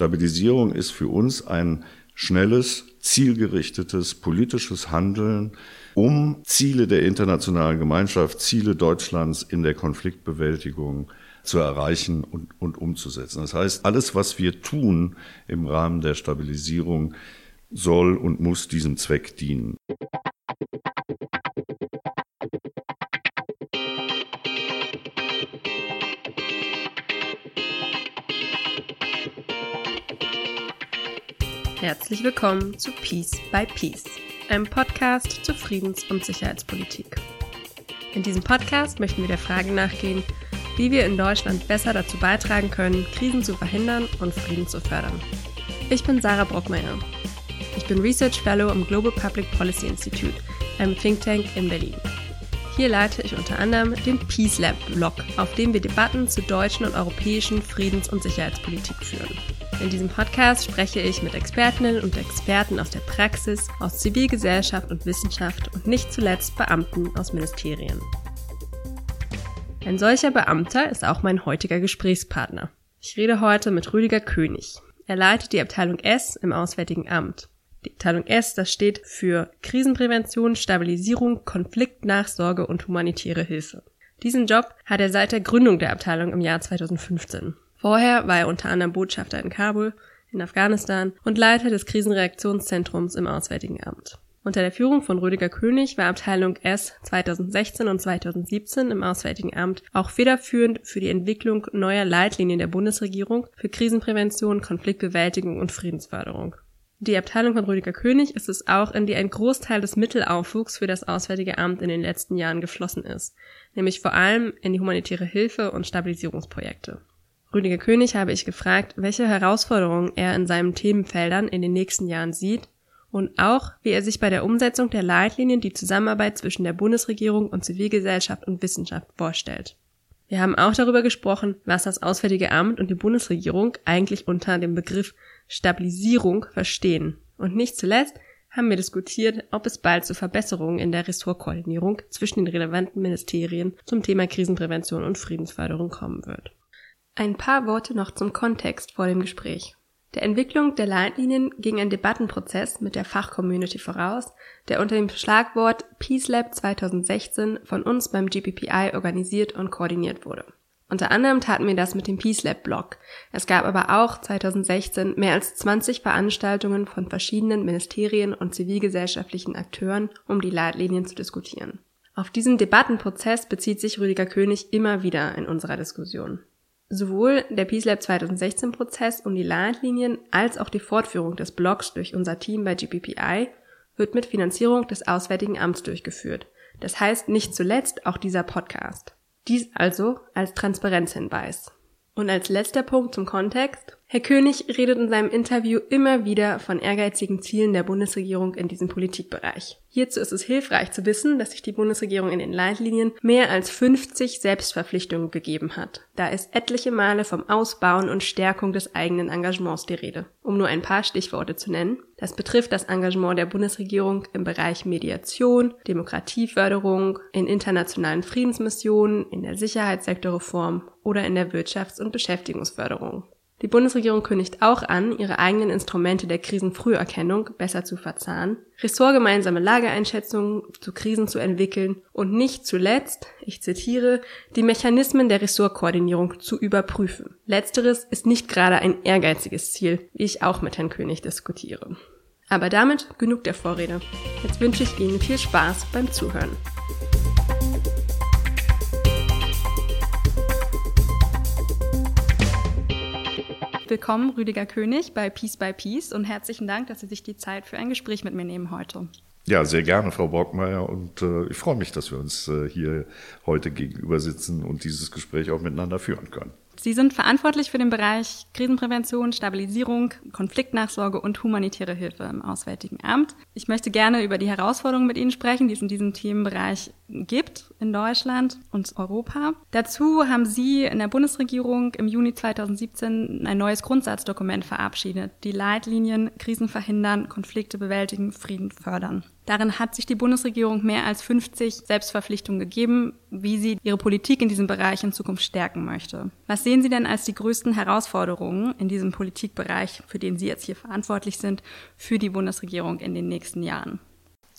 Stabilisierung ist für uns ein schnelles, zielgerichtetes politisches Handeln, um Ziele der internationalen Gemeinschaft, Ziele Deutschlands in der Konfliktbewältigung zu erreichen und, und umzusetzen. Das heißt, alles, was wir tun im Rahmen der Stabilisierung, soll und muss diesem Zweck dienen. Herzlich willkommen zu Peace by Peace, einem Podcast zur Friedens- und Sicherheitspolitik. In diesem Podcast möchten wir der Frage nachgehen, wie wir in Deutschland besser dazu beitragen können, Krisen zu verhindern und Frieden zu fördern. Ich bin Sarah Brockmeier. Ich bin Research Fellow am Global Public Policy Institute, einem Think Tank in Berlin. Hier leite ich unter anderem den Peace Lab Blog, auf dem wir Debatten zu deutschen und europäischen Friedens- und Sicherheitspolitik führen. In diesem Podcast spreche ich mit Expertinnen und Experten aus der Praxis, aus Zivilgesellschaft und Wissenschaft und nicht zuletzt Beamten aus Ministerien. Ein solcher Beamter ist auch mein heutiger Gesprächspartner. Ich rede heute mit Rüdiger König. Er leitet die Abteilung S im Auswärtigen Amt. Die Abteilung S, das steht für Krisenprävention, Stabilisierung, Konfliktnachsorge und humanitäre Hilfe. Diesen Job hat er seit der Gründung der Abteilung im Jahr 2015. Vorher war er unter anderem Botschafter in Kabul, in Afghanistan und Leiter des Krisenreaktionszentrums im Auswärtigen Amt. Unter der Führung von Rüdiger König war Abteilung S 2016 und 2017 im Auswärtigen Amt auch federführend für die Entwicklung neuer Leitlinien der Bundesregierung für Krisenprävention, Konfliktbewältigung und Friedensförderung. Die Abteilung von Rüdiger König ist es auch, in die ein Großteil des Mittelaufwuchs für das Auswärtige Amt in den letzten Jahren geflossen ist, nämlich vor allem in die humanitäre Hilfe und Stabilisierungsprojekte. Rüdiger König habe ich gefragt, welche Herausforderungen er in seinen Themenfeldern in den nächsten Jahren sieht und auch, wie er sich bei der Umsetzung der Leitlinien die Zusammenarbeit zwischen der Bundesregierung und Zivilgesellschaft und Wissenschaft vorstellt. Wir haben auch darüber gesprochen, was das Auswärtige Amt und die Bundesregierung eigentlich unter dem Begriff Stabilisierung verstehen. Und nicht zuletzt haben wir diskutiert, ob es bald zu Verbesserungen in der Ressortkoordinierung zwischen den relevanten Ministerien zum Thema Krisenprävention und Friedensförderung kommen wird. Ein paar Worte noch zum Kontext vor dem Gespräch. Der Entwicklung der Leitlinien ging ein Debattenprozess mit der Fachcommunity voraus, der unter dem Schlagwort Peace Lab 2016 von uns beim GPPI organisiert und koordiniert wurde. Unter anderem taten wir das mit dem Peace Lab Blog. Es gab aber auch 2016 mehr als 20 Veranstaltungen von verschiedenen Ministerien und zivilgesellschaftlichen Akteuren, um die Leitlinien zu diskutieren. Auf diesen Debattenprozess bezieht sich Rüdiger König immer wieder in unserer Diskussion. Sowohl der Peace Lab 2016 Prozess und die Leitlinien als auch die Fortführung des Blogs durch unser Team bei GPPI wird mit Finanzierung des Auswärtigen Amts durchgeführt. Das heißt nicht zuletzt auch dieser Podcast. Dies also als Transparenzhinweis. Und als letzter Punkt zum Kontext. Herr König redet in seinem Interview immer wieder von ehrgeizigen Zielen der Bundesregierung in diesem Politikbereich. Hierzu ist es hilfreich zu wissen, dass sich die Bundesregierung in den Leitlinien mehr als 50 Selbstverpflichtungen gegeben hat. Da ist etliche Male vom Ausbauen und Stärkung des eigenen Engagements die Rede. Um nur ein paar Stichworte zu nennen. Das betrifft das Engagement der Bundesregierung im Bereich Mediation, Demokratieförderung, in internationalen Friedensmissionen, in der Sicherheitssektorreform oder in der Wirtschafts- und Beschäftigungsförderung. Die Bundesregierung kündigt auch an, ihre eigenen Instrumente der Krisenfrüherkennung besser zu verzahnen, ressortgemeinsame Lageeinschätzungen zu Krisen zu entwickeln und nicht zuletzt, ich zitiere, die Mechanismen der Ressortkoordinierung zu überprüfen. Letzteres ist nicht gerade ein ehrgeiziges Ziel, wie ich auch mit Herrn König diskutiere. Aber damit genug der Vorrede. Jetzt wünsche ich Ihnen viel Spaß beim Zuhören. Willkommen, Rüdiger König, bei Peace by Peace und herzlichen Dank, dass Sie sich die Zeit für ein Gespräch mit mir nehmen heute. Ja, sehr gerne, Frau Borgmeier. Und äh, ich freue mich, dass wir uns äh, hier heute gegenüber sitzen und dieses Gespräch auch miteinander führen können. Sie sind verantwortlich für den Bereich Krisenprävention, Stabilisierung, Konfliktnachsorge und humanitäre Hilfe im Auswärtigen Amt. Ich möchte gerne über die Herausforderungen mit Ihnen sprechen, die es in diesem Themenbereich gibt in Deutschland und Europa. Dazu haben Sie in der Bundesregierung im Juni 2017 ein neues Grundsatzdokument verabschiedet, die Leitlinien Krisen verhindern, Konflikte bewältigen, Frieden fördern. Darin hat sich die Bundesregierung mehr als 50 Selbstverpflichtungen gegeben, wie sie ihre Politik in diesem Bereich in Zukunft stärken möchte. Was sehen Sie denn als die größten Herausforderungen in diesem Politikbereich, für den Sie jetzt hier verantwortlich sind, für die Bundesregierung in den nächsten Jahren?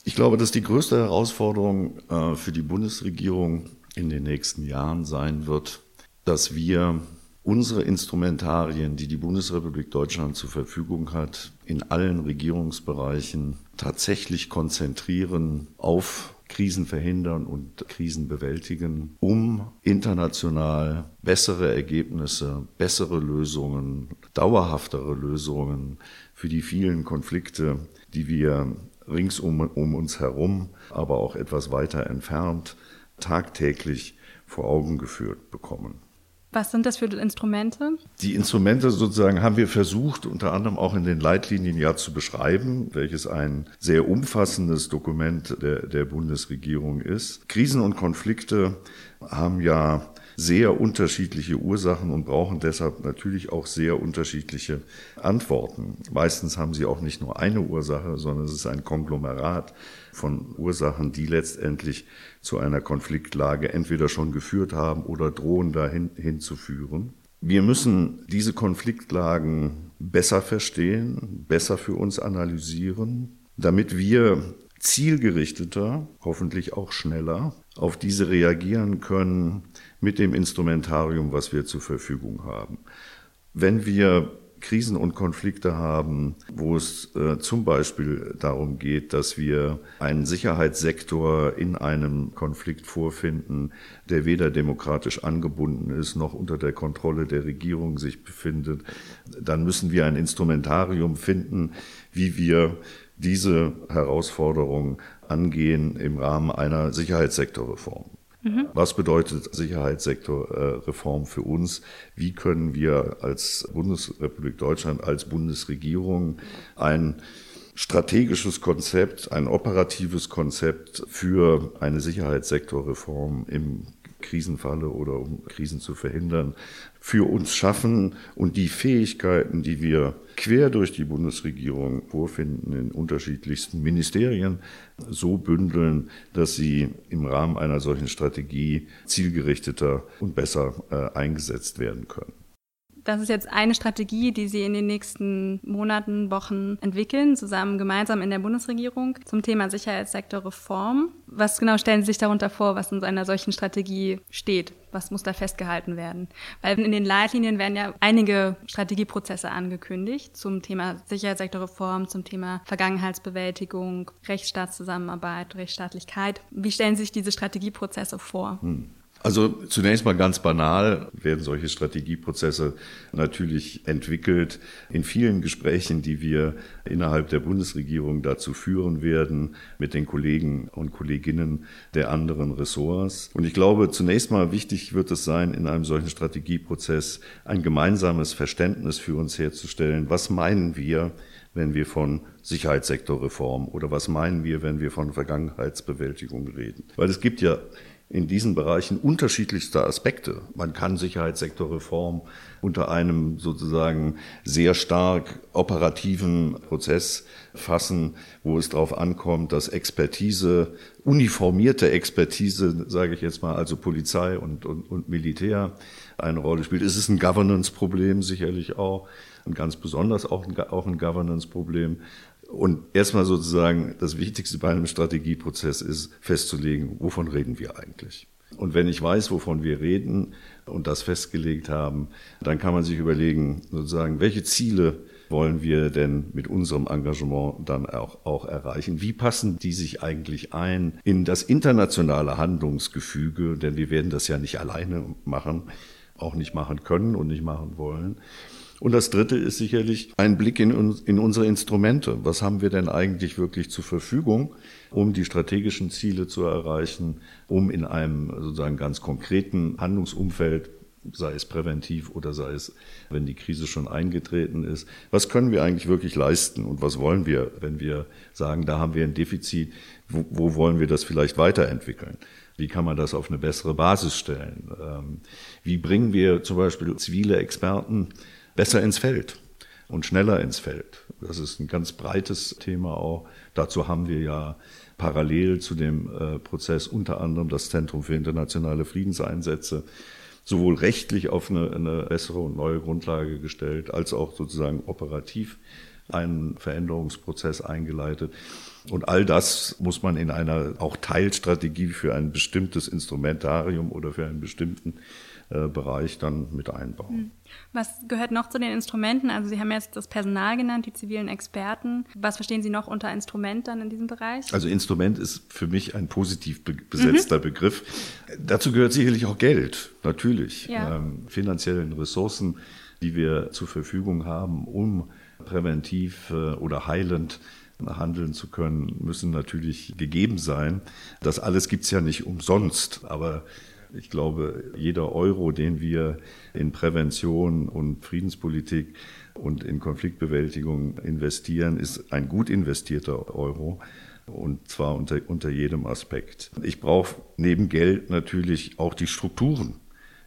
Ich glaube, dass die größte Herausforderung äh, für die Bundesregierung in den nächsten Jahren sein wird, dass wir unsere Instrumentarien, die die Bundesrepublik Deutschland zur Verfügung hat, in allen Regierungsbereichen tatsächlich konzentrieren auf Krisen verhindern und Krisen bewältigen, um international bessere Ergebnisse, bessere Lösungen, dauerhaftere Lösungen für die vielen Konflikte, die wir ringsum um uns herum, aber auch etwas weiter entfernt, tagtäglich vor Augen geführt bekommen. Was sind das für Instrumente? Die Instrumente sozusagen haben wir versucht, unter anderem auch in den Leitlinien ja zu beschreiben, welches ein sehr umfassendes Dokument der, der Bundesregierung ist. Krisen und Konflikte haben ja sehr unterschiedliche Ursachen und brauchen deshalb natürlich auch sehr unterschiedliche Antworten. Meistens haben sie auch nicht nur eine Ursache, sondern es ist ein Konglomerat von Ursachen, die letztendlich zu einer Konfliktlage entweder schon geführt haben oder drohen dahin hinzuführen. Wir müssen diese Konfliktlagen besser verstehen, besser für uns analysieren, damit wir zielgerichteter, hoffentlich auch schneller, auf diese reagieren können mit dem Instrumentarium, was wir zur Verfügung haben. Wenn wir Krisen und Konflikte haben, wo es äh, zum Beispiel darum geht, dass wir einen Sicherheitssektor in einem Konflikt vorfinden, der weder demokratisch angebunden ist noch unter der Kontrolle der Regierung sich befindet, dann müssen wir ein Instrumentarium finden, wie wir diese Herausforderung angehen im Rahmen einer Sicherheitssektorreform. Mhm. Was bedeutet Sicherheitssektorreform für uns? Wie können wir als Bundesrepublik Deutschland, als Bundesregierung ein strategisches Konzept, ein operatives Konzept für eine Sicherheitssektorreform im Krisenfalle oder um Krisen zu verhindern, für uns schaffen und die Fähigkeiten, die wir quer durch die Bundesregierung vorfinden in unterschiedlichsten Ministerien, so bündeln, dass sie im Rahmen einer solchen Strategie zielgerichteter und besser äh, eingesetzt werden können. Das ist jetzt eine Strategie, die Sie in den nächsten Monaten, Wochen entwickeln, zusammen gemeinsam in der Bundesregierung zum Thema Sicherheitssektorreform. Was genau stellen Sie sich darunter vor, was in einer solchen Strategie steht? Was muss da festgehalten werden? Weil in den Leitlinien werden ja einige Strategieprozesse angekündigt zum Thema Sicherheitssektorreform, zum Thema Vergangenheitsbewältigung, Rechtsstaatszusammenarbeit, Rechtsstaatlichkeit. Wie stellen Sie sich diese Strategieprozesse vor? Hm. Also zunächst mal ganz banal werden solche Strategieprozesse natürlich entwickelt in vielen Gesprächen, die wir innerhalb der Bundesregierung dazu führen werden mit den Kollegen und Kolleginnen der anderen Ressorts. Und ich glaube, zunächst mal wichtig wird es sein, in einem solchen Strategieprozess ein gemeinsames Verständnis für uns herzustellen. Was meinen wir, wenn wir von Sicherheitssektorreform oder was meinen wir, wenn wir von Vergangenheitsbewältigung reden? Weil es gibt ja in diesen Bereichen unterschiedlichste Aspekte. Man kann Sicherheitssektorreform unter einem sozusagen sehr stark operativen Prozess fassen, wo es darauf ankommt, dass Expertise, uniformierte Expertise, sage ich jetzt mal, also Polizei und, und, und Militär eine Rolle spielt. Es ist ein Governance-Problem sicherlich auch, und ganz besonders auch ein, auch ein Governance-Problem. Und erstmal sozusagen das Wichtigste bei einem Strategieprozess ist festzulegen, wovon reden wir eigentlich. Und wenn ich weiß, wovon wir reden und das festgelegt haben, dann kann man sich überlegen, sozusagen, welche Ziele wollen wir denn mit unserem Engagement dann auch, auch erreichen? Wie passen die sich eigentlich ein in das internationale Handlungsgefüge? Denn wir werden das ja nicht alleine machen, auch nicht machen können und nicht machen wollen. Und das Dritte ist sicherlich ein Blick in, in unsere Instrumente. Was haben wir denn eigentlich wirklich zur Verfügung, um die strategischen Ziele zu erreichen, um in einem sozusagen ganz konkreten Handlungsumfeld sei es präventiv oder sei es, wenn die Krise schon eingetreten ist. Was können wir eigentlich wirklich leisten und was wollen wir, wenn wir sagen, da haben wir ein Defizit, wo, wo wollen wir das vielleicht weiterentwickeln? Wie kann man das auf eine bessere Basis stellen? Ähm, wie bringen wir zum Beispiel zivile Experten besser ins Feld. und schneller ins Feld. Das ist ein ganz breites Thema auch. Dazu haben wir ja parallel zu dem äh, Prozess unter anderem das Zentrum für internationale Friedenseinsätze sowohl rechtlich auf eine, eine bessere und neue Grundlage gestellt, als auch sozusagen operativ einen Veränderungsprozess eingeleitet. Und all das muss man in einer auch Teilstrategie für ein bestimmtes Instrumentarium oder für einen bestimmten äh, Bereich dann mit einbauen. Hm. Was gehört noch zu den Instrumenten? Also Sie haben jetzt das Personal genannt, die zivilen Experten. Was verstehen Sie noch unter Instrument dann in diesem Bereich? Also Instrument ist für mich ein positiv besetzter mhm. Begriff. Dazu gehört sicherlich auch Geld, natürlich. Ja. Ähm, finanziellen Ressourcen, die wir zur Verfügung haben, um präventiv äh, oder heilend handeln zu können, müssen natürlich gegeben sein. Das alles gibt's ja nicht umsonst, aber ich glaube, jeder Euro, den wir in Prävention und Friedenspolitik und in Konfliktbewältigung investieren, ist ein gut investierter Euro und zwar unter, unter jedem Aspekt. Ich brauche neben Geld natürlich auch die Strukturen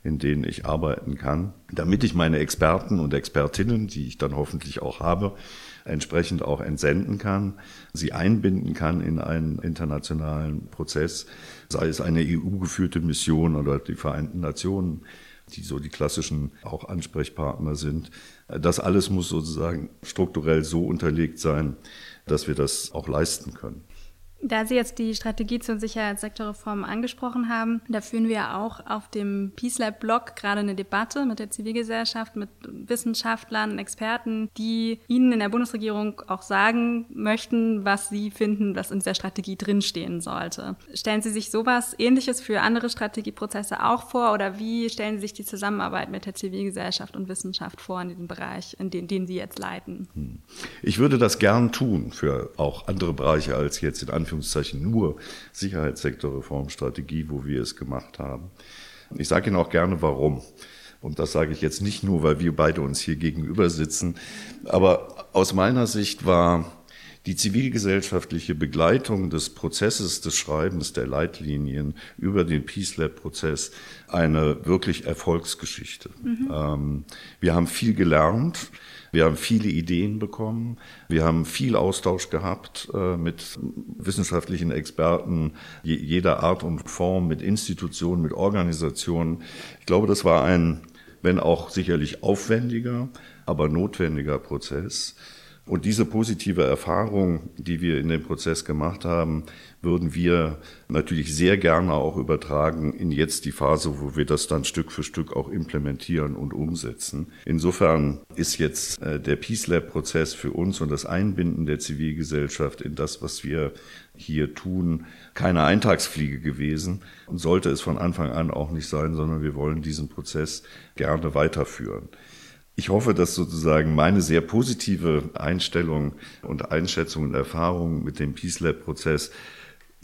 in denen ich arbeiten kann, damit ich meine Experten und Expertinnen, die ich dann hoffentlich auch habe, entsprechend auch entsenden kann, sie einbinden kann in einen internationalen Prozess, sei es eine EU-geführte Mission oder die Vereinten Nationen, die so die klassischen auch Ansprechpartner sind. Das alles muss sozusagen strukturell so unterlegt sein, dass wir das auch leisten können. Da Sie jetzt die Strategie zur Sicherheitssektorreform angesprochen haben, da führen wir auch auf dem Peace Lab Blog gerade eine Debatte mit der Zivilgesellschaft, mit Wissenschaftlern, Experten, die Ihnen in der Bundesregierung auch sagen möchten, was Sie finden, was in dieser Strategie drinstehen sollte. Stellen Sie sich sowas Ähnliches für andere Strategieprozesse auch vor oder wie stellen Sie sich die Zusammenarbeit mit der Zivilgesellschaft und Wissenschaft vor in diesem Bereich, in den, den Sie jetzt leiten? Hm. Ich würde das gern tun für auch andere Bereiche als jetzt in Anführungszeichen Anführungszeichen nur Sicherheitssektorreformstrategie, wo wir es gemacht haben. Ich sage Ihnen auch gerne warum. Und das sage ich jetzt nicht nur, weil wir beide uns hier gegenüber sitzen. Aber aus meiner Sicht war die zivilgesellschaftliche Begleitung des Prozesses des Schreibens der Leitlinien über den Peace Lab Prozess eine wirklich Erfolgsgeschichte. Mhm. Ähm, wir haben viel gelernt. Wir haben viele Ideen bekommen. Wir haben viel Austausch gehabt äh, mit wissenschaftlichen Experten jeder Art und Form, mit Institutionen, mit Organisationen. Ich glaube, das war ein, wenn auch sicherlich aufwendiger, aber notwendiger Prozess. Und diese positive Erfahrung, die wir in dem Prozess gemacht haben, würden wir natürlich sehr gerne auch übertragen in jetzt die Phase, wo wir das dann Stück für Stück auch implementieren und umsetzen. Insofern ist jetzt äh, der Peace Lab Prozess für uns und das Einbinden der Zivilgesellschaft in das, was wir hier tun, keine Eintagsfliege gewesen und sollte es von Anfang an auch nicht sein, sondern wir wollen diesen Prozess gerne weiterführen. Ich hoffe, dass sozusagen meine sehr positive Einstellung und Einschätzung und Erfahrung mit dem Peace Lab Prozess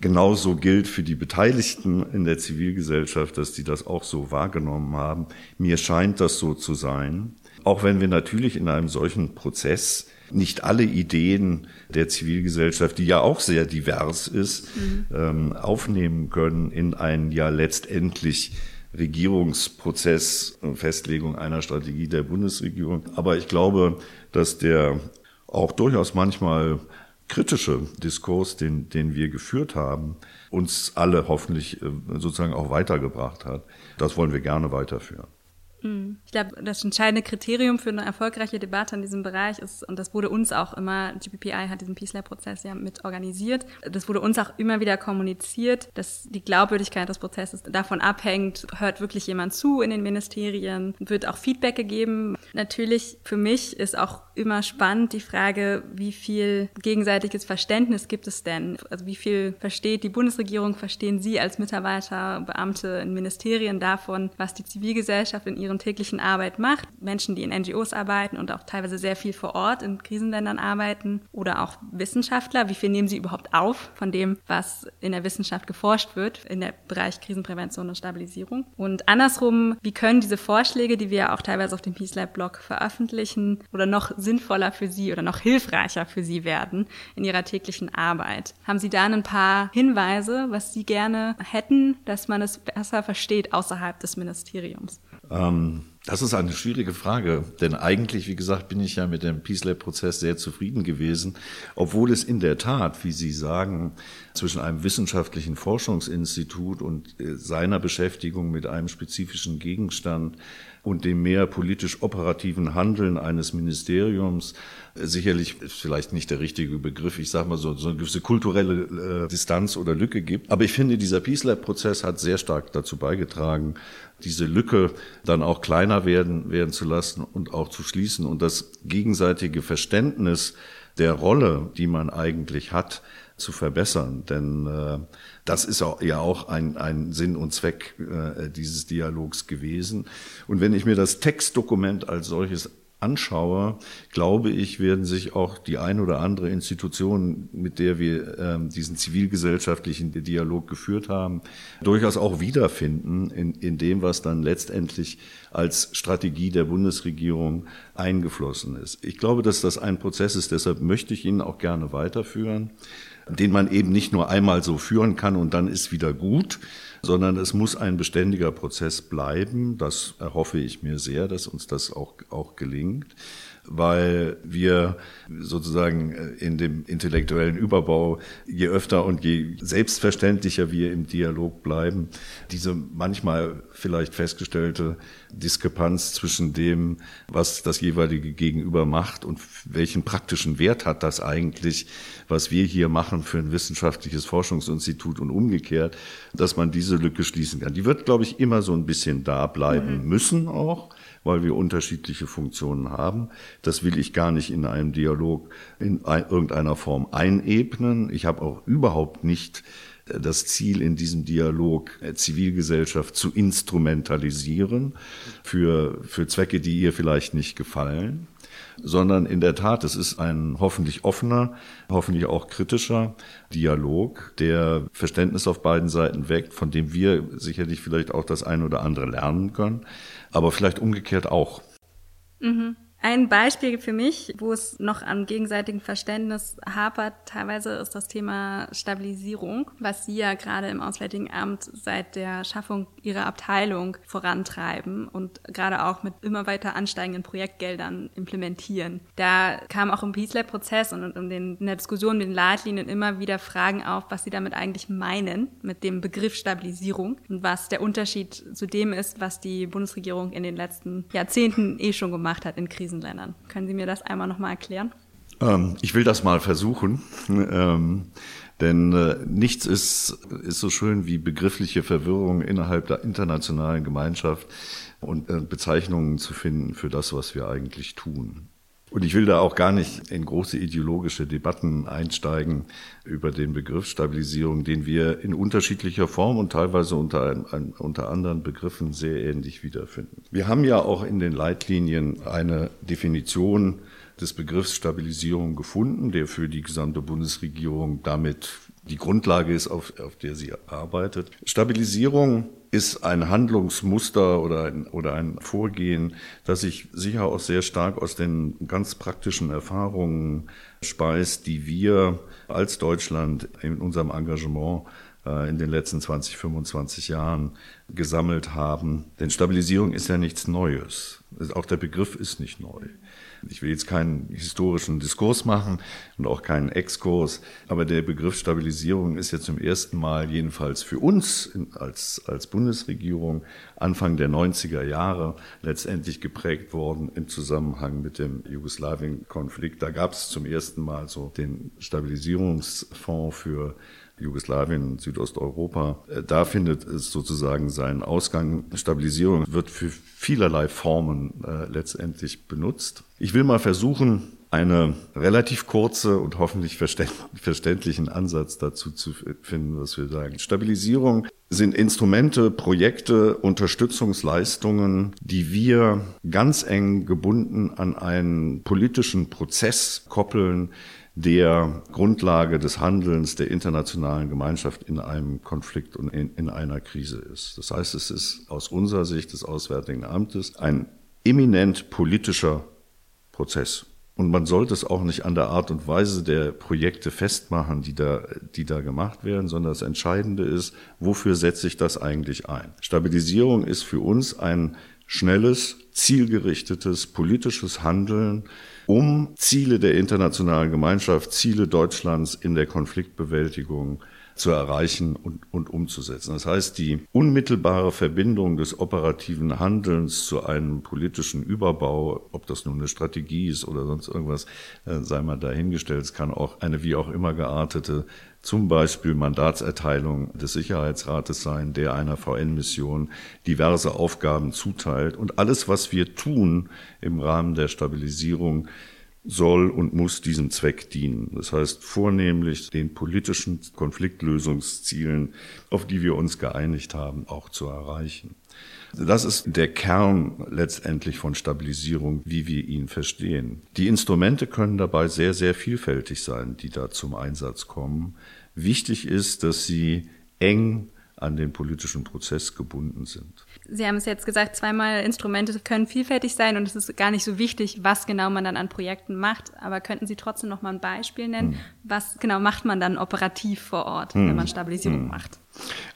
genauso gilt für die Beteiligten in der Zivilgesellschaft, dass die das auch so wahrgenommen haben. Mir scheint das so zu sein. Auch wenn wir natürlich in einem solchen Prozess nicht alle Ideen der Zivilgesellschaft, die ja auch sehr divers ist, mhm. ähm, aufnehmen können in ein ja letztendlich Regierungsprozess, Festlegung einer Strategie der Bundesregierung. Aber ich glaube, dass der auch durchaus manchmal kritische Diskurs, den, den wir geführt haben, uns alle hoffentlich äh, sozusagen auch weitergebracht hat. Das wollen wir gerne weiterführen. Mhm. Ich glaube, das entscheidende Kriterium für eine erfolgreiche Debatte in diesem Bereich ist, und das wurde uns auch immer, GPPI hat diesen Peace Lab-Prozess ja mit organisiert, das wurde uns auch immer wieder kommuniziert, dass die Glaubwürdigkeit des Prozesses davon abhängt, hört wirklich jemand zu in den Ministerien, wird auch Feedback gegeben. Natürlich, für mich ist auch immer spannend die Frage, wie viel gegenseitiges Verständnis gibt es denn? Also wie viel versteht die Bundesregierung, verstehen Sie als Mitarbeiter, Beamte in Ministerien davon, was die Zivilgesellschaft in ihren täglichen Arbeit macht. Menschen, die in NGOs arbeiten und auch teilweise sehr viel vor Ort in Krisenländern arbeiten oder auch Wissenschaftler. Wie viel nehmen sie überhaupt auf von dem, was in der Wissenschaft geforscht wird, in der Bereich Krisenprävention und Stabilisierung? Und andersrum, wie können diese Vorschläge, die wir auch teilweise auf dem Peace Lab Blog veröffentlichen, oder noch sinnvoller für Sie oder noch hilfreicher für Sie werden in Ihrer täglichen Arbeit? Haben Sie da ein paar Hinweise, was Sie gerne hätten, dass man es besser versteht außerhalb des Ministeriums? Ähm, Das ist eine schwierige Frage, denn eigentlich, wie gesagt, bin ich ja mit dem Peace Lab-Prozess sehr zufrieden gewesen, obwohl es in der Tat, wie Sie sagen, zwischen einem wissenschaftlichen Forschungsinstitut und äh, seiner Beschäftigung mit einem spezifischen Gegenstand und dem mehr politisch operativen Handeln eines Ministeriums äh, sicherlich vielleicht nicht der richtige Begriff, ich sage mal so, so eine gewisse kulturelle äh, Distanz oder Lücke gibt. Aber ich finde, dieser Peace Lab-Prozess hat sehr stark dazu beigetragen, diese Lücke dann auch kleiner werden, werden zu lassen und auch zu schließen und das gegenseitige Verständnis der Rolle, die man eigentlich hat, zu verbessern. Denn äh, das ist auch, ja auch ein, ein Sinn und Zweck äh, dieses Dialogs gewesen. Und wenn ich mir das Textdokument als solches anschaue, glaube ich, werden sich auch die ein oder andere Institution, mit der wir ähm, diesen zivilgesellschaftlichen Dialog geführt haben, durchaus auch wiederfinden in, in dem, was dann letztendlich als Strategie der Bundesregierung eingeflossen ist. Ich glaube, dass das ein Prozess ist, deshalb möchte ich ihn auch gerne weiterführen den man eben nicht nur einmal so führen kann und dann ist wieder gut, sondern es muss ein beständiger Prozess bleiben. Das erhoffe ich mir sehr, dass uns das auch, auch gelingt weil wir sozusagen äh, in dem intellektuellen Überbau, je öfter und je selbstverständlicher wir im Dialog bleiben, diese manchmal vielleicht festgestellte Diskrepanz zwischen dem, was das jeweilige Gegenüber macht und welchen praktischen Wert hat das eigentlich, was wir hier machen für ein wissenschaftliches Forschungsinstitut und umgekehrt, dass man diese Lücke schließen kann. Die wird, glaube ich, immer so ein bisschen da bleiben mhm. müssen auch weil wir unterschiedliche Funktionen haben. Das will ich gar nicht in einem Dialog in irgendeiner Form einebnen. Ich habe auch überhaupt nicht äh, das Ziel in diesem Dialog, äh, Zivilgesellschaft zu instrumentalisieren für, für Zwecke, die ihr vielleicht nicht gefallen, sondern in der Tat, es ist ein hoffentlich offener, hoffentlich auch kritischer Dialog, der Verständnis auf beiden Seiten weckt, von dem wir sicherlich vielleicht auch das eine oder andere lernen können aber vielleicht umgekehrt auch. Mhm. Ein Beispiel für mich, wo es noch am gegenseitigen Verständnis hapert, teilweise ist das Thema Stabilisierung, was Sie ja gerade im Auswärtigen Amt seit der Schaffung Ihrer Abteilung vorantreiben und gerade auch mit immer weiter ansteigenden Projektgeldern implementieren. Da kam auch im Peace Lab Prozess und in, der Diskussion mit den Leitlinien immer wieder Fragen auf, was Sie damit eigentlich meinen mit dem Begriff Stabilisierung und was der Unterschied zu dem ist, was die Bundesregierung in den letzten Jahrzehnten eh schon gemacht hat in Krisen Krisenländern. Können Sie mir das einmal nochmal erklären? Ähm, ich will das mal versuchen. Ähm, denn äh, nichts ist, ist so schön wie begriffliche Verwirrung innerhalb der internationalen Gemeinschaft und äh, Bezeichnungen zu finden für das, was wir eigentlich tun. Und ich will da auch gar nicht in große ideologische Debatten einsteigen über den Begriff Stabilisierung, den wir in unterschiedlicher Form und teilweise unter, unter anderen Begriffen sehr ähnlich wiederfinden. Wir haben ja auch in den Leitlinien eine Definition des Begriffs Stabilisierung gefunden, der für die gesamte Bundesregierung damit die Grundlage ist, auf, auf der sie arbeitet. Stabilisierung ist ein Handlungsmuster oder ein, oder ein Vorgehen, das sich sicher auch sehr stark aus den ganz praktischen Erfahrungen speist, die wir als Deutschland in unserem Engagement in den letzten 20, 25 Jahren gesammelt haben. Denn Stabilisierung ist ja nichts Neues. Auch der Begriff ist nicht neu. Ich will jetzt keinen historischen Diskurs machen und auch keinen Exkurs, aber der Begriff Stabilisierung ist ja zum ersten Mal jedenfalls für uns als, als Bundesregierung Anfang der 90er Jahre letztendlich geprägt worden im Zusammenhang mit dem Jugoslawien-Konflikt. Da gab es zum ersten Mal so den Stabilisierungsfonds für Jugoslawien, Südosteuropa. Äh, da findet es sozusagen seinen Ausgang. Stabilisierung wird für vielerlei Formen äh, letztendlich benutzt. Ich will mal versuchen, eine relativ kurze und hoffentlich verständlichen Ansatz dazu zu finden, was wir sagen. Stabilisierung sind Instrumente, Projekte, Unterstützungsleistungen, die wir ganz eng gebunden an einen politischen Prozess koppeln, der Grundlage des Handelns der internationalen Gemeinschaft in einem Konflikt und in, in, einer Krise ist. Das heißt, es ist aus unserer Sicht des Auswärtigen Amtes ein eminent politischer Prozess. Und man sollte es auch nicht an der Art und Weise der Projekte festmachen, die da, die da gemacht werden, sondern das Entscheidende ist, wofür setze ich das eigentlich ein? Stabilisierung ist für uns ein schnelles, zielgerichtetes politisches Handeln, um Ziele der internationalen Gemeinschaft, Ziele Deutschlands in der Konfliktbewältigung zu erreichen und, und umzusetzen. Das heißt, die unmittelbare Verbindung des operativen Handelns zu einem politischen Überbau, ob das nun eine Strategie ist oder sonst irgendwas, äh, sei mal dahingestellt. Es kann auch eine wie auch immer geartete zum Beispiel Mandatserteilung des Sicherheitsrates sein, der einer VN-Mission diverse Aufgaben zuteilt. Und alles, was wir tun im Rahmen der Stabilisierung, soll und muss diesem Zweck dienen. Das heißt vornehmlich den politischen Konfliktlösungszielen, auf die wir uns geeinigt haben, auch zu erreichen. Das ist der Kern letztendlich von Stabilisierung, wie wir ihn verstehen. Die Instrumente können dabei sehr, sehr vielfältig sein, die da zum Einsatz kommen. Wichtig ist, dass sie eng an den politischen Prozess gebunden sind. Sie haben es jetzt gesagt, zweimal Instrumente können vielfältig sein und es ist gar nicht so wichtig, was genau man dann an Projekten macht. Aber könnten Sie trotzdem noch mal ein Beispiel nennen? Hm. Was genau macht man dann operativ vor Ort, hm. wenn man Stabilisierung hm. macht?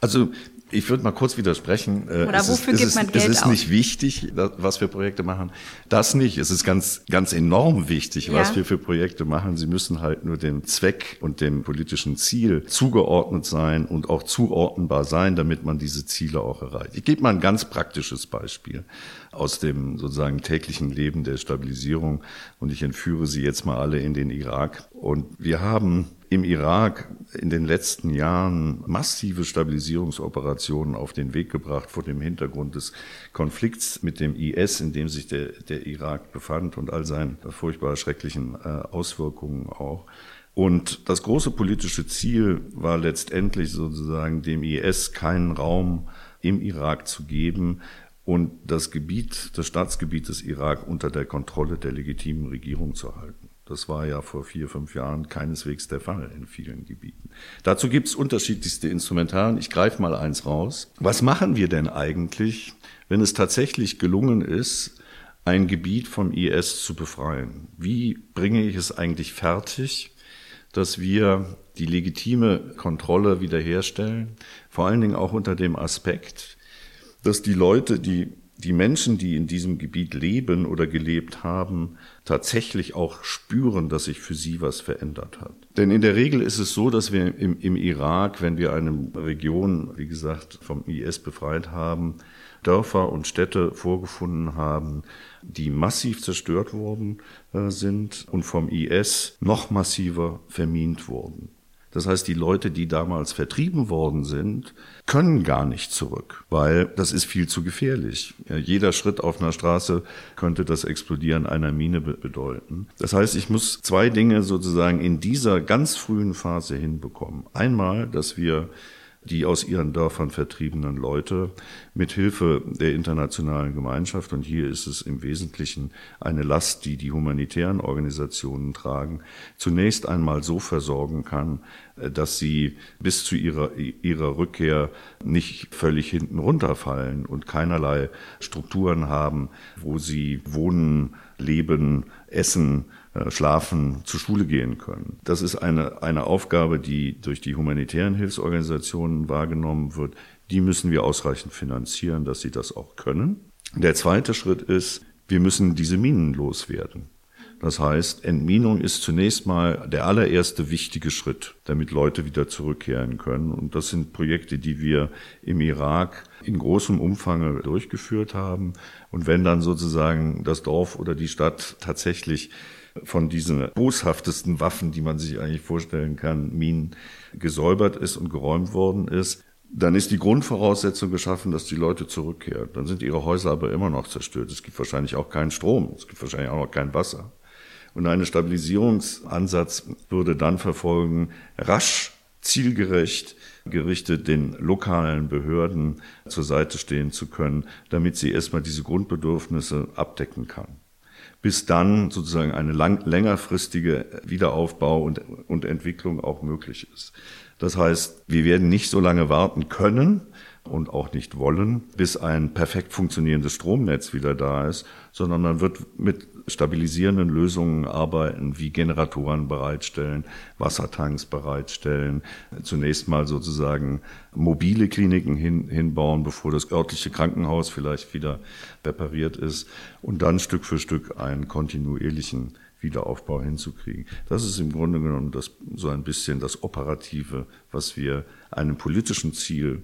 Also ich würde mal kurz widersprechen. Äh, Oder es wofür ist, gibt man Geld Es ist nicht wichtig, was wir Projekte machen. Das nicht. Es ist ganz, ganz enorm wichtig, ja. was wir für Projekte machen. Sie müssen halt nur dem Zweck und dem politischen Ziel zugeordnet sein und auch zuordnenbar sein, damit man diese Ziele auch erreicht. Ich gebe mal ein ganz praktisches Beispiel aus dem sozusagen täglichen Leben der Stabilisierung und ich entführe Sie jetzt mal alle in den Irak. Und wir haben im Irak in den letzten Jahren massive Stabilisierungsoperationen auf den Weg gebracht vor dem Hintergrund des Konflikts mit dem IS, in dem sich der, der Irak befand und all seinen furchtbar schrecklichen äh, Auswirkungen auch. Und das große politische Ziel war letztendlich sozusagen dem IS keinen Raum im Irak zu geben, und das Gebiet, das Staatsgebiet des Irak unter der Kontrolle der legitimen Regierung zu halten. Das war ja vor vier, fünf Jahren keineswegs der Fall in vielen Gebieten. Dazu gibt es unterschiedlichste Instrumentarien. Ich greife mal eins raus. Was machen wir denn eigentlich, wenn es tatsächlich gelungen ist, ein Gebiet vom IS zu befreien? Wie bringe ich es eigentlich fertig, dass wir die legitime Kontrolle wiederherstellen? Vor allen Dingen auch unter dem Aspekt, dass die Leute, die die Menschen, die in diesem Gebiet leben oder gelebt haben, tatsächlich auch spüren, dass sich für sie was verändert hat. Denn in der Regel ist es so, dass wir im, im Irak, wenn wir eine Region, wie gesagt, vom IS befreit haben, Dörfer und Städte vorgefunden haben, die massiv zerstört worden äh, sind und vom IS noch massiver vermint wurden. Das heißt, die Leute, die damals vertrieben worden sind, können gar nicht zurück, weil das ist viel zu gefährlich. Jeder Schritt auf einer Straße könnte das Explodieren einer Mine bedeuten. Das heißt, ich muss zwei Dinge sozusagen in dieser ganz frühen Phase hinbekommen. Einmal, dass wir die aus ihren Dörfern vertriebenen Leute mit Hilfe der internationalen Gemeinschaft, und hier ist es im Wesentlichen eine Last, die die humanitären Organisationen tragen, zunächst einmal so versorgen kann, dass sie bis zu ihrer, ihrer Rückkehr nicht völlig hinten runterfallen und keinerlei Strukturen haben, wo sie wohnen, leben, essen, äh, schlafen, zur Schule gehen können. Das ist eine, eine Aufgabe, die durch die humanitären Hilfsorganisationen wahrgenommen wird. Die müssen wir ausreichend finanzieren, dass sie das auch können. Der zweite Schritt ist, wir müssen diese Minen loswerden. Das heißt, Entminung ist zunächst mal der allererste wichtige Schritt, damit Leute wieder zurückkehren können. Und das sind Projekte, die wir im Irak in großem Umfang durchgeführt haben. Und wenn dann sozusagen das Dorf oder die Stadt tatsächlich von diesen boshaftesten Waffen, die man sich eigentlich vorstellen kann, Minen gesäubert ist und geräumt worden ist, dann ist die Grundvoraussetzung geschaffen, dass die Leute zurückkehren. Dann sind ihre Häuser aber immer noch zerstört. Es gibt wahrscheinlich auch keinen Strom, es gibt wahrscheinlich auch noch kein Wasser. Und ein Stabilisierungsansatz würde dann verfolgen, rasch, zielgerecht, gerichtet den lokalen Behörden zur Seite stehen zu können, damit sie erstmal diese Grundbedürfnisse abdecken kann bis dann sozusagen eine lang, längerfristige Wiederaufbau und, und Entwicklung auch möglich ist. Das heißt, wir werden nicht so lange warten können und auch nicht wollen, bis ein perfekt funktionierendes Stromnetz wieder da ist, sondern man wird mit stabilisierenden Lösungen arbeiten, wie Generatoren bereitstellen, Wassertanks bereitstellen, zunächst mal sozusagen mobile Kliniken hin, hinbauen, bevor das örtliche Krankenhaus vielleicht wieder repariert ist und dann Stück für Stück einen kontinuierlichen Wiederaufbau hinzukriegen. Das ist im Grunde genommen das, so ein bisschen das Operative, was wir einem politischen Ziel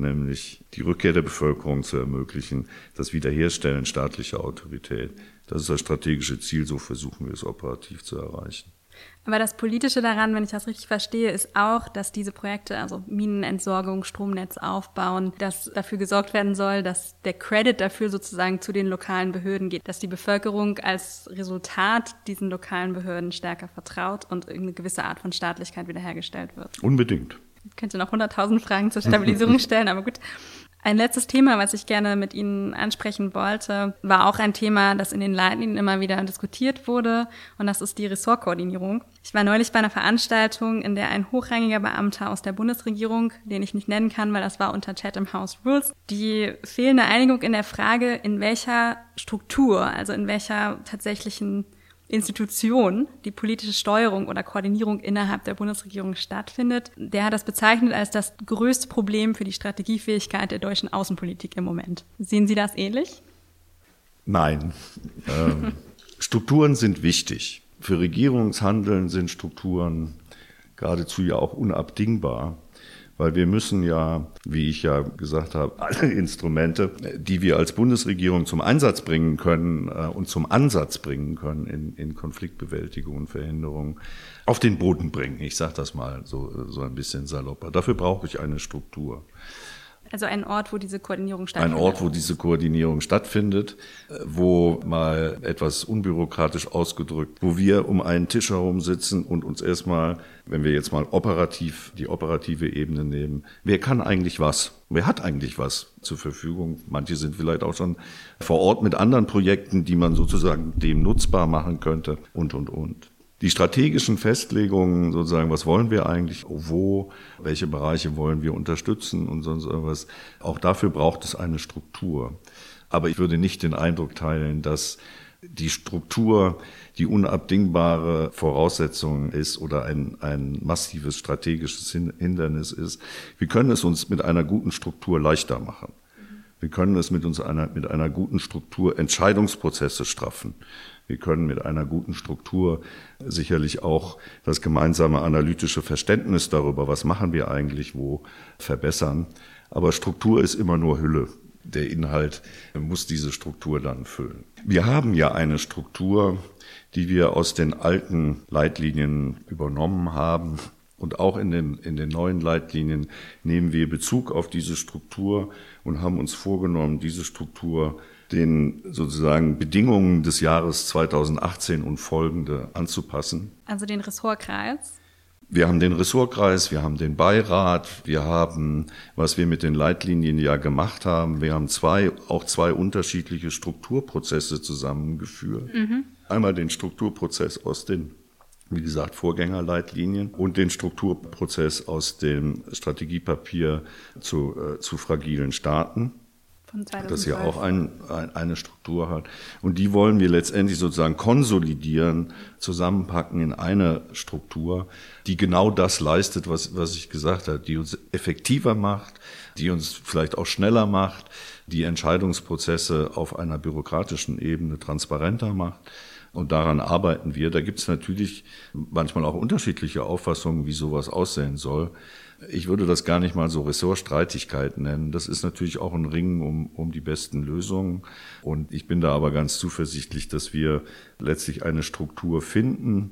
nämlich die Rückkehr der Bevölkerung zu ermöglichen, das Wiederherstellen staatlicher Autorität. Das ist das strategische Ziel, so versuchen wir es operativ zu erreichen. Aber das Politische daran, wenn ich das richtig verstehe, ist auch, dass diese Projekte, also Minenentsorgung, Stromnetz aufbauen, dass dafür gesorgt werden soll, dass der Credit dafür sozusagen zu den lokalen Behörden geht, dass die Bevölkerung als Resultat diesen lokalen Behörden stärker vertraut und irgendeine gewisse Art von Staatlichkeit wiederhergestellt wird. Unbedingt. Ich könnte noch 100.000 Fragen zur Stabilisierung stellen, aber gut. Ein letztes Thema, was ich gerne mit Ihnen ansprechen wollte, war auch ein Thema, das in den Leitlinien immer wieder diskutiert wurde, und das ist die Ressortkoordinierung. Ich war neulich bei einer Veranstaltung, in der ein hochrangiger Beamter aus der Bundesregierung, den ich nicht nennen kann, weil das war unter Chatham House Rules, die fehlende Einigung in der Frage, in welcher Struktur, also in welcher tatsächlichen Institution die politische Steuerung oder Koordinierung innerhalb der Bundesregierung stattfindet, der hat das bezeichnet als das größte Problem für die Strategiefähigkeit der deutschen Außenpolitik im Moment. Sehen Sie das ähnlich? Nein. Ähm, Strukturen sind wichtig. Für Regierungshandeln sind Strukturen geradezu ja auch unabdingbar weil wir müssen ja, wie ich ja gesagt habe, alle Instrumente, die wir als Bundesregierung zum Einsatz bringen können äh, und zum Ansatz bringen können in, in Konfliktbewältigung und Verhinderung, auf den Boden bringen. Ich sage das mal so, so ein bisschen salopper. Dafür brauche ich eine Struktur. Also ein Ort, wo diese Koordinierung stattfindet. Ein Ort, wo diese Koordinierung stattfindet, wo mal etwas unbürokratisch ausgedrückt, wo wir um einen Tisch herum sitzen und uns erstmal, wenn wir jetzt mal operativ die operative Ebene nehmen, wer kann eigentlich was? Wer hat eigentlich was zur Verfügung? Manche sind vielleicht auch schon vor Ort mit anderen Projekten, die man sozusagen dem nutzbar machen könnte und, und, und. Die strategischen Festlegungen, sozusagen, was wollen wir eigentlich, wo, welche Bereiche wollen wir unterstützen und sonst irgendwas, auch dafür braucht es eine Struktur. Aber ich würde nicht den Eindruck teilen, dass die Struktur die unabdingbare Voraussetzung ist oder ein, ein massives strategisches Hindernis ist. Wir können es uns mit einer guten Struktur leichter machen. Wir können es mit uns einer, mit einer guten Struktur Entscheidungsprozesse straffen. Wir können mit einer guten Struktur sicherlich auch das gemeinsame analytische Verständnis darüber, was machen wir eigentlich wo, verbessern. Aber Struktur ist immer nur Hülle. Der Inhalt muss diese Struktur dann füllen. Wir haben ja eine Struktur, die wir aus den alten Leitlinien übernommen haben. Und auch in den, in den neuen Leitlinien nehmen wir Bezug auf diese Struktur und haben uns vorgenommen, diese Struktur den sozusagen Bedingungen des Jahres 2018 und folgende anzupassen. Also den Ressortkreis? Wir haben den Ressortkreis, wir haben den Beirat, wir haben, was wir mit den Leitlinien ja gemacht haben, wir haben zwei, auch zwei unterschiedliche Strukturprozesse zusammengeführt. Mhm. Einmal den Strukturprozess aus den wie gesagt, Vorgängerleitlinien und den Strukturprozess aus dem Strategiepapier zu, äh, zu fragilen Staaten. Das ja auch ein, ein, eine Struktur hat. Und die wollen wir letztendlich sozusagen konsolidieren, zusammenpacken in eine Struktur, die genau das leistet, was, was ich gesagt habe, die uns effektiver macht, die uns vielleicht auch schneller macht, die Entscheidungsprozesse auf einer bürokratischen Ebene transparenter macht. Und daran arbeiten wir. Da gibt es natürlich manchmal auch unterschiedliche Auffassungen, wie sowas aussehen soll. Ich würde das gar nicht mal so Ressortstreitigkeit nennen. Das ist natürlich auch ein Ringen um, um die besten Lösungen. Und ich bin da aber ganz zuversichtlich, dass wir letztlich eine Struktur finden,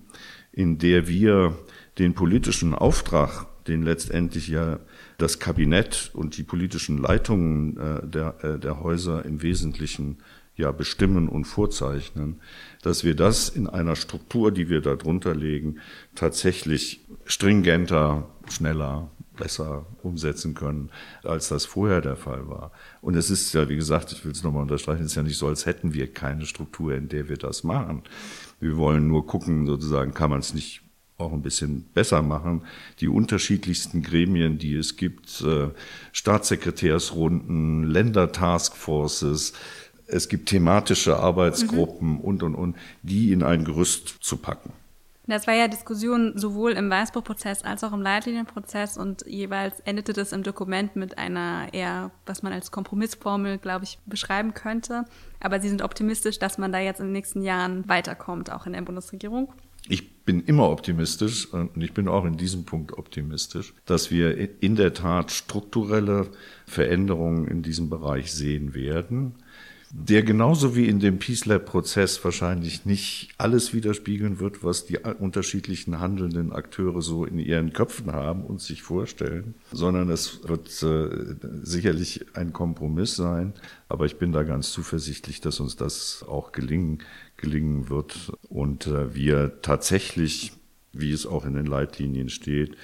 in der wir den politischen Auftrag, den letztendlich ja das Kabinett und die politischen Leitungen äh, der, äh, der Häuser im Wesentlichen ja bestimmen und vorzeichnen, dass wir das in einer Struktur, die wir darunter legen, tatsächlich stringenter, schneller, besser umsetzen können, als das vorher der Fall war. Und es ist ja, wie gesagt, ich will es nochmal unterstreichen, es ist ja nicht so, als hätten wir keine Struktur, in der wir das machen. Wir wollen nur gucken, sozusagen, kann man es nicht auch ein bisschen besser machen. Die unterschiedlichsten Gremien, die es gibt, äh, Staatssekretärsrunden, Ländertaskforces, Es gibt thematische Arbeitsgruppen mhm. und, und, und, die in ein Gerüst zu packen. Das war ja Diskussion sowohl im Weißbuchprozess als auch im Leitlinienprozess und jeweils endete das im Dokument mit einer eher, was man als Kompromissformel, glaube ich, beschreiben könnte. Aber Sie sind optimistisch, dass man da jetzt in den nächsten Jahren weiterkommt, auch in der Bundesregierung. Ich bin immer optimistisch und ich bin auch in diesem Punkt optimistisch, dass wir in der Tat strukturelle Veränderungen in diesem Bereich sehen werden der genauso wie in dem Peace Lab-Prozess wahrscheinlich nicht alles widerspiegeln wird, was die unterschiedlichen handelnden Akteure so in ihren Köpfen haben und sich vorstellen, sondern es wird äh, sicherlich ein Kompromiss sein. Aber ich bin da ganz zuversichtlich, dass uns das auch gelingen, gelingen wird und äh, wir tatsächlich, wie es auch in den Leitlinien steht,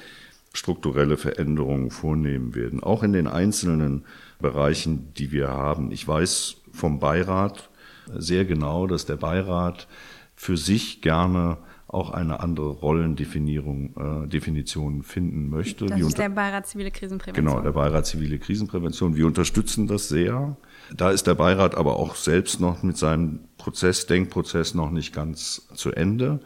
strukturelle Veränderungen vornehmen werden, auch in den einzelnen Bereichen, die wir haben. Ich weiß vom Beirat sehr genau, dass der Beirat für sich gerne auch eine andere Rollendefinierung, äh, Definition finden möchte. Das ist der Beirat Zivile Krisenprävention. Genau, der Beirat Zivile Krisenprävention. Wir unterstützen das sehr. Da ist der Beirat aber auch selbst noch mit seinem Prozess, Denkprozess noch nicht ganz zu Ende.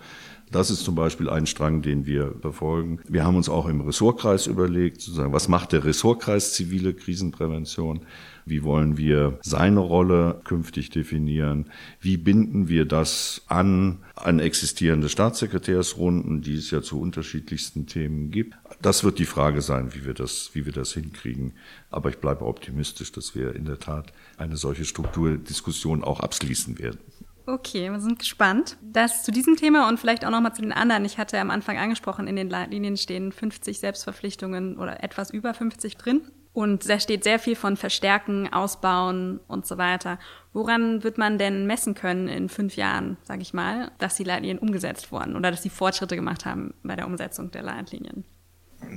Das ist zum Beispiel ein Strang, den wir verfolgen. Wir haben uns auch im Ressortkreis überlegt, sozusagen, was macht der Ressortkreis zivile Krisenprävention? Wie wollen wir seine Rolle künftig definieren? Wie binden wir das an, an existierende Staatssekretärsrunden, die es ja zu unterschiedlichsten Themen gibt? Das wird die Frage sein, wie wir das, wie wir das hinkriegen. Aber ich bleibe optimistisch, dass wir in der Tat eine solche Strukturdiskussion auch abschließen werden. Okay, wir sind gespannt. Das zu diesem Thema und vielleicht auch nochmal zu den anderen. Ich hatte am Anfang angesprochen, in den Leitlinien stehen 50 Selbstverpflichtungen oder etwas über 50 drin. Und da steht sehr viel von Verstärken, Ausbauen und so weiter. Woran wird man denn messen können in fünf Jahren, sage ich mal, dass die Leitlinien umgesetzt wurden oder dass sie Fortschritte gemacht haben bei der Umsetzung der Leitlinien?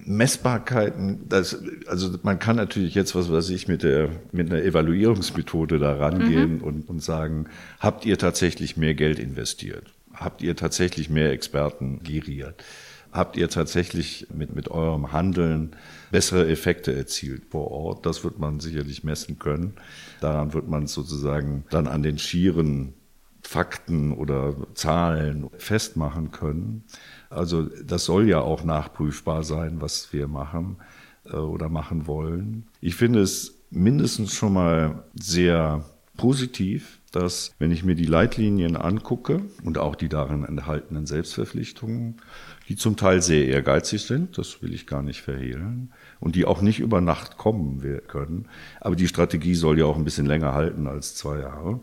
Messbarkeiten, das, also man kann natürlich jetzt, was weiß ich, mit der, mit einer Evaluierungsmethode da rangehen mhm. und, und sagen, habt ihr tatsächlich mehr Geld investiert? Habt ihr tatsächlich mehr Experten geriert? Habt ihr tatsächlich mit, mit eurem Handeln bessere Effekte erzielt vor Ort? Das wird man sicherlich messen können. Daran wird man sozusagen dann an den schieren Fakten oder Zahlen festmachen können. Also das soll ja auch nachprüfbar sein, was wir machen äh, oder machen wollen. Ich finde es mindestens schon mal sehr positiv, dass wenn ich mir die Leitlinien angucke und auch die darin enthaltenen Selbstverpflichtungen, die zum Teil sehr ehrgeizig sind, das will ich gar nicht verhehlen, und die auch nicht über Nacht kommen können, aber die Strategie soll ja auch ein bisschen länger halten als zwei Jahre.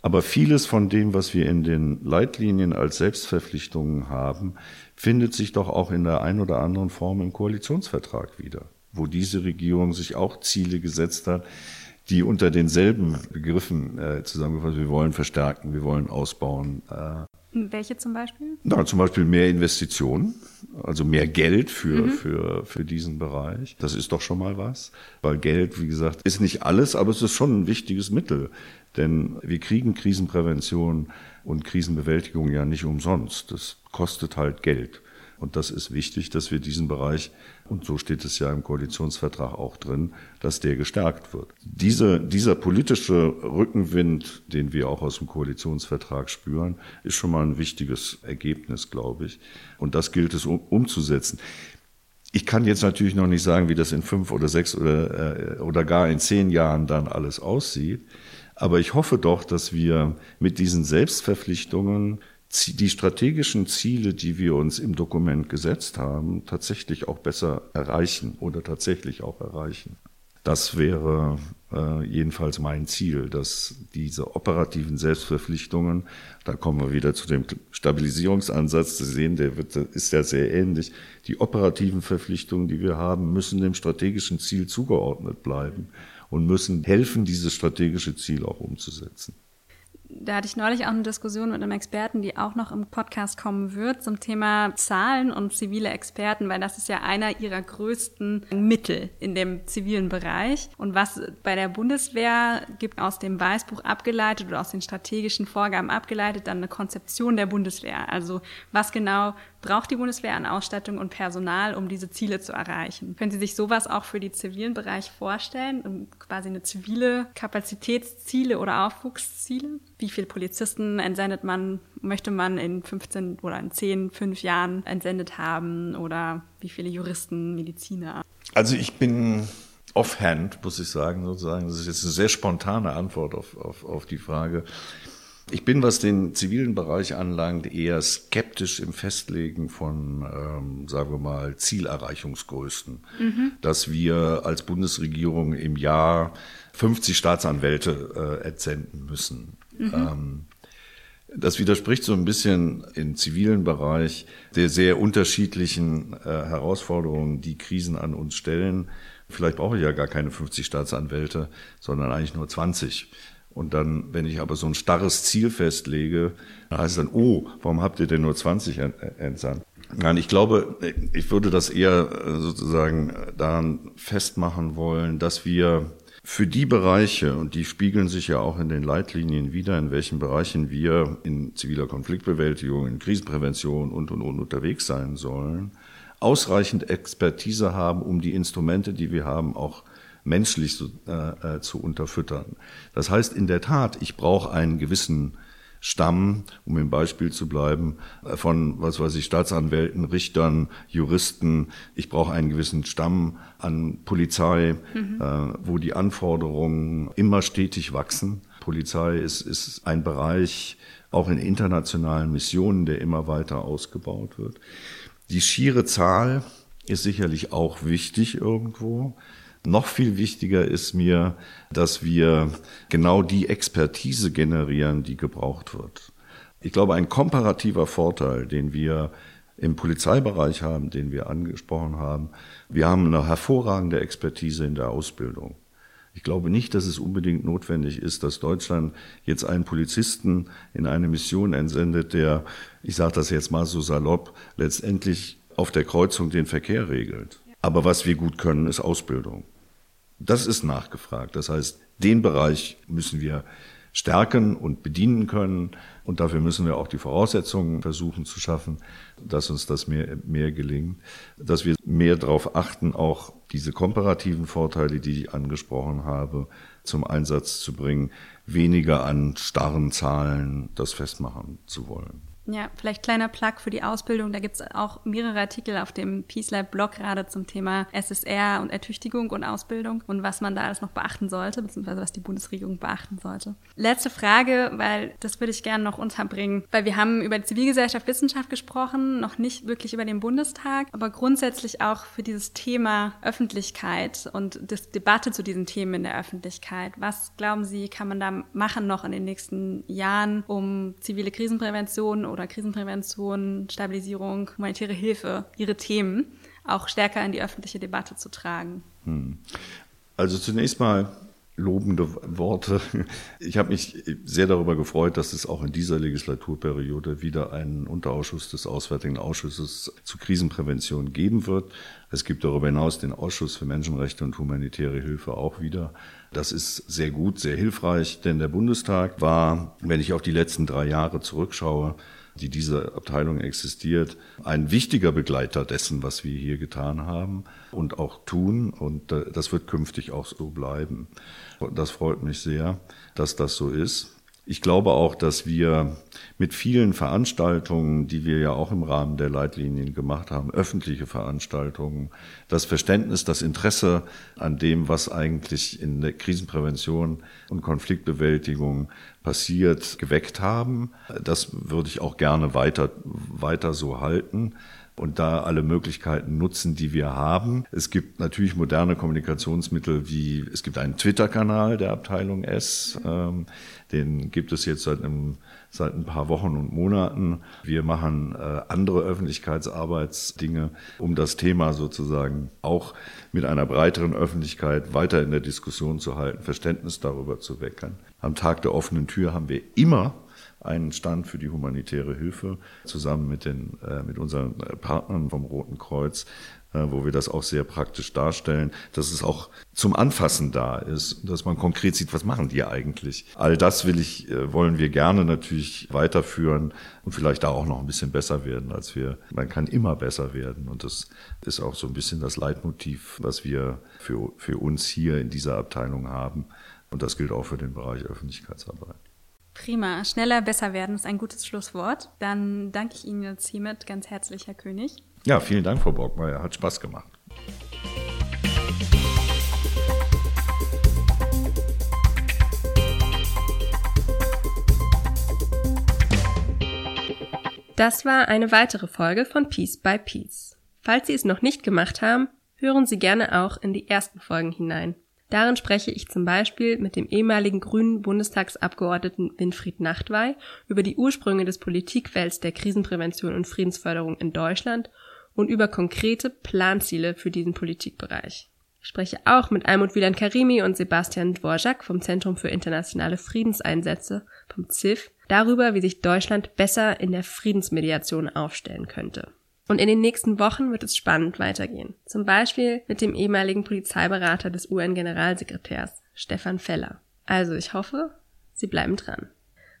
Aber vieles von dem, was wir in den Leitlinien als Selbstverpflichtungen haben, findet sich doch auch in der ein oder anderen Form im Koalitionsvertrag wieder, wo diese Regierung sich auch Ziele gesetzt hat, die unter denselben Begriffen äh, zusammengefasst, wir wollen verstärken, wir wollen ausbauen. Äh, Welche zum Beispiel? Na, zum Beispiel mehr Investitionen, also mehr Geld für, mhm. für, für diesen Bereich. Das ist doch schon mal was, weil Geld, wie gesagt, ist nicht alles, aber es ist schon ein wichtiges Mittel. Denn wir kriegen Krisenprävention und Krisenbewältigung ja nicht umsonst. Das kostet halt Geld. Und das ist wichtig, dass wir diesen Bereich, und so steht es ja im Koalitionsvertrag auch drin, dass der gestärkt wird. Diese, dieser politische Rückenwind, den wir auch aus dem Koalitionsvertrag spüren, ist schon mal ein wichtiges Ergebnis, glaube ich. Und das gilt es um, umzusetzen. Ich kann jetzt natürlich noch nicht sagen, wie das in fünf oder sechs oder, äh, oder gar in zehn Jahren dann alles aussieht. Aber ich hoffe doch, dass wir mit diesen Selbstverpflichtungen die strategischen Ziele, die wir uns im Dokument gesetzt haben, tatsächlich auch besser erreichen oder tatsächlich auch erreichen. Das wäre äh, jedenfalls mein Ziel, dass diese operativen Selbstverpflichtungen, da kommen wir wieder zu dem Stabilisierungsansatz, zu sehen, der wird, ist ja sehr ähnlich. Die operativen Verpflichtungen, die wir haben, müssen dem strategischen Ziel zugeordnet bleiben und müssen helfen, dieses strategische Ziel auch umzusetzen. Da hatte ich neulich auch eine Diskussion mit einem Experten, die auch noch im Podcast kommen wird, zum Thema Zahlen und zivile Experten, weil das ist ja einer ihrer größten Mittel in dem zivilen Bereich. Und was bei der Bundeswehr gibt aus dem Weißbuch abgeleitet oder aus den strategischen Vorgaben abgeleitet, dann eine Konzeption der Bundeswehr. Also was genau braucht die Bundeswehr an Ausstattung und Personal, um diese Ziele zu erreichen? Können Sie sich sowas auch für den zivilen Bereich vorstellen? Um quasi eine zivile Kapazitätsziele oder Aufwuchsziele? Wie viele Polizisten entsendet man, möchte man in 15 oder in 10, 5 Jahren entsendet haben? Oder wie viele Juristen, Mediziner? Also ich bin offhand, muss ich sagen, sozusagen. Das ist jetzt eine sehr spontane Antwort auf, auf, auf die Frage. Ich bin, was den zivilen Bereich anlangt, eher skeptisch im Festlegen von, ähm, sagen wir mal, Zielerreichungsgrößen. Mhm. Dass wir als Bundesregierung im Jahr 50 Staatsanwälte äh, entsenden müssen. Mhm. Ähm, das widerspricht so ein bisschen im zivilen Bereich der sehr unterschiedlichen äh, Herausforderungen, die Krisen an uns stellen. Vielleicht brauche ich ja gar keine 50 Staatsanwälte, sondern eigentlich nur 20. Und dann, wenn ich aber so ein starres Ziel festlege, heißt es dann, oh, warum habt ihr denn nur 20 entsandt? Nein, ich glaube, ich würde das eher äh, sozusagen daran festmachen wollen, dass wir für die Bereiche, und die spiegeln sich ja auch in den Leitlinien wieder, in welchen Bereichen wir in ziviler Konfliktbewältigung, in Krisenprävention und, und, und unterwegs sein sollen, ausreichend Expertise haben, um die Instrumente, die wir haben, auch menschlich so, äh, äh, zu unterfüttern. Das heißt in der Tat, ich brauche einen gewissen Stamm, um im Beispiel zu bleiben, äh, von, was weiß ich, Staatsanwälten, Richtern, Juristen. Ich brauche einen gewissen Stamm an Polizei, mhm. äh, wo die Anforderungen immer stetig wachsen. Polizei ist, ist ein Bereich, auch in internationalen Missionen, der immer weiter ausgebaut wird. Die schiere Zahl ist sicherlich auch wichtig irgendwo. Noch viel wichtiger ist mir, dass wir genau die Expertise generieren, die gebraucht wird. Ich glaube, ein komparativer Vorteil, den wir im Polizeibereich haben, den wir angesprochen haben, wir haben eine hervorragende Expertise in der Ausbildung. Ich glaube nicht, dass es unbedingt notwendig ist, dass Deutschland jetzt einen Polizisten in eine Mission entsendet, der, ich sage das jetzt mal so salopp, letztendlich auf der Kreuzung den Verkehr regelt. Aber was wir gut können, ist Ausbildung. Das ist nachgefragt. Das heißt, den Bereich müssen wir stärken und bedienen können. Und dafür müssen wir auch die Voraussetzungen versuchen zu schaffen, dass uns das mehr, mehr gelingt, dass wir mehr darauf achten, auch diese komparativen Vorteile, die ich angesprochen habe, zum Einsatz zu bringen, weniger an starren Zahlen das festmachen zu wollen. Ja, vielleicht kleiner Plug für die Ausbildung. Da gibt es auch mehrere Artikel auf dem Peace Lab Blog gerade zum Thema SSR und Ertüchtigung und Ausbildung und was man da alles noch beachten sollte, beziehungsweise was die Bundesregierung beachten sollte. Letzte Frage, weil das würde ich gerne noch unterbringen, weil wir haben über die Zivilgesellschaft, Wissenschaft gesprochen, noch nicht wirklich über den Bundestag, aber grundsätzlich auch für dieses Thema Öffentlichkeit und das Debatte zu diesen Themen in der Öffentlichkeit. Was glauben Sie, kann man da machen noch in den nächsten Jahren, um zivile Krisenprävention oder Krisenprävention, Stabilisierung, humanitäre Hilfe, ihre Themen auch stärker in die öffentliche Debatte zu tragen? Hm. Also zunächst mal lobende Worte. Ich habe mich sehr darüber gefreut, dass es auch in dieser Legislaturperiode wieder einen Unterausschuss des Auswärtigen Ausschusses zu Krisenprävention geben wird. Es gibt darüber hinaus den Ausschuss für Menschenrechte und humanitäre Hilfe auch wieder. Das ist sehr gut, sehr hilfreich, denn der Bundestag war, wenn ich auf die letzten drei Jahre zurückschaue, die diese Abteilung existiert, ein wichtiger Begleiter dessen, was wir hier getan haben und auch tun. Und äh, das wird künftig auch so bleiben. Das freut mich sehr, dass das so ist. Ich glaube auch, dass wir mit vielen Veranstaltungen, die wir ja auch im Rahmen der Leitlinien gemacht haben, öffentliche Veranstaltungen, das Verständnis, das Interesse an dem, was eigentlich in der Krisenprävention und Konfliktbewältigung passiert, geweckt haben. Das würde ich auch gerne weiter, weiter so halten. Und da alle Möglichkeiten nutzen, die wir haben. Es gibt natürlich moderne Kommunikationsmittel wie, es gibt einen Twitter-Kanal der Abteilung S, ähm, den gibt es jetzt seit einem seit ein paar Wochen und Monaten. Wir machen äh, andere Öffentlichkeitsarbeitsdinge, um das Thema sozusagen auch mit einer breiteren Öffentlichkeit weiter in der Diskussion zu halten, Verständnis darüber zu wecken. Am Tag der offenen Tür haben wir immer einen Stand für die humanitäre Hilfe zusammen mit den äh, mit unseren Partnern vom Roten Kreuz äh, wo wir das auch sehr praktisch darstellen, dass es auch zum Anfassen da ist, dass man konkret sieht, was machen die eigentlich. All das will ich, äh, wollen wir gerne natürlich weiterführen und vielleicht da auch noch ein bisschen besser werden, als wir. Man kann immer besser werden und das ist auch so ein bisschen das Leitmotiv, was wir für, für uns hier in dieser Abteilung haben. Und das gilt auch für den Bereich Öffentlichkeitsarbeit. Prima. Schneller, besser werden ist ein gutes Schlusswort. Dann danke ich Ihnen jetzt hiermit ganz herzlich, Herr König. Ja, vielen Dank, Frau Borgmeier. Hat Spaß gemacht. Das war eine weitere Folge von Piece by Piece. Falls Sie es noch nicht gemacht haben, hören Sie gerne auch in die ersten Folgen hinein. Darin spreche ich zum Beispiel mit dem ehemaligen grünen Bundestagsabgeordneten Winfried Nachtwey über die Ursprünge des Politikfelds der Krisenprävention und Friedensförderung in Deutschland und über konkrete Planziele für diesen Politikbereich. Ich spreche auch mit Almut Wieland Karimi und Sebastian Dvorak vom Zentrum für internationale Friedenseinsätze, vom ZIF, darüber, wie sich Deutschland besser in der Friedensmediation aufstellen könnte. Und in den nächsten Wochen wird es spannend weitergehen. Zum Beispiel mit dem ehemaligen Polizeiberater des UN-Generalsekretärs, Stefan Feller. Also ich hoffe, Sie bleiben dran.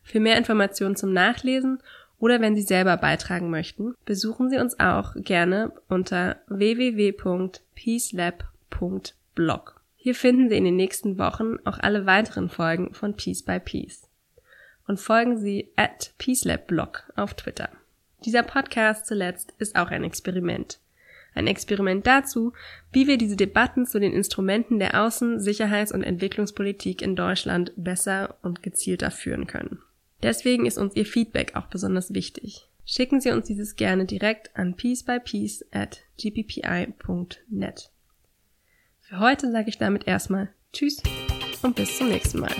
Für mehr Informationen zum Nachlesen oder wenn Sie selber beitragen möchten, besuchen Sie uns auch gerne unter www.peacelab.blog. Hier finden Sie in den nächsten Wochen auch alle weiteren Folgen von Peace by Peace. Und folgen Sie at peacelabblog auf Twitter. Dieser Podcast zuletzt ist auch ein Experiment. Ein Experiment dazu, wie wir diese Debatten zu den Instrumenten der Außen-, Sicherheits- und Entwicklungspolitik in Deutschland besser und gezielter führen können. Deswegen ist uns Ihr Feedback auch besonders wichtig. Schicken Sie uns dieses gerne direkt an piecebypiece at gppi.net. Für heute sage ich damit erstmal Tschüss und bis zum nächsten Mal.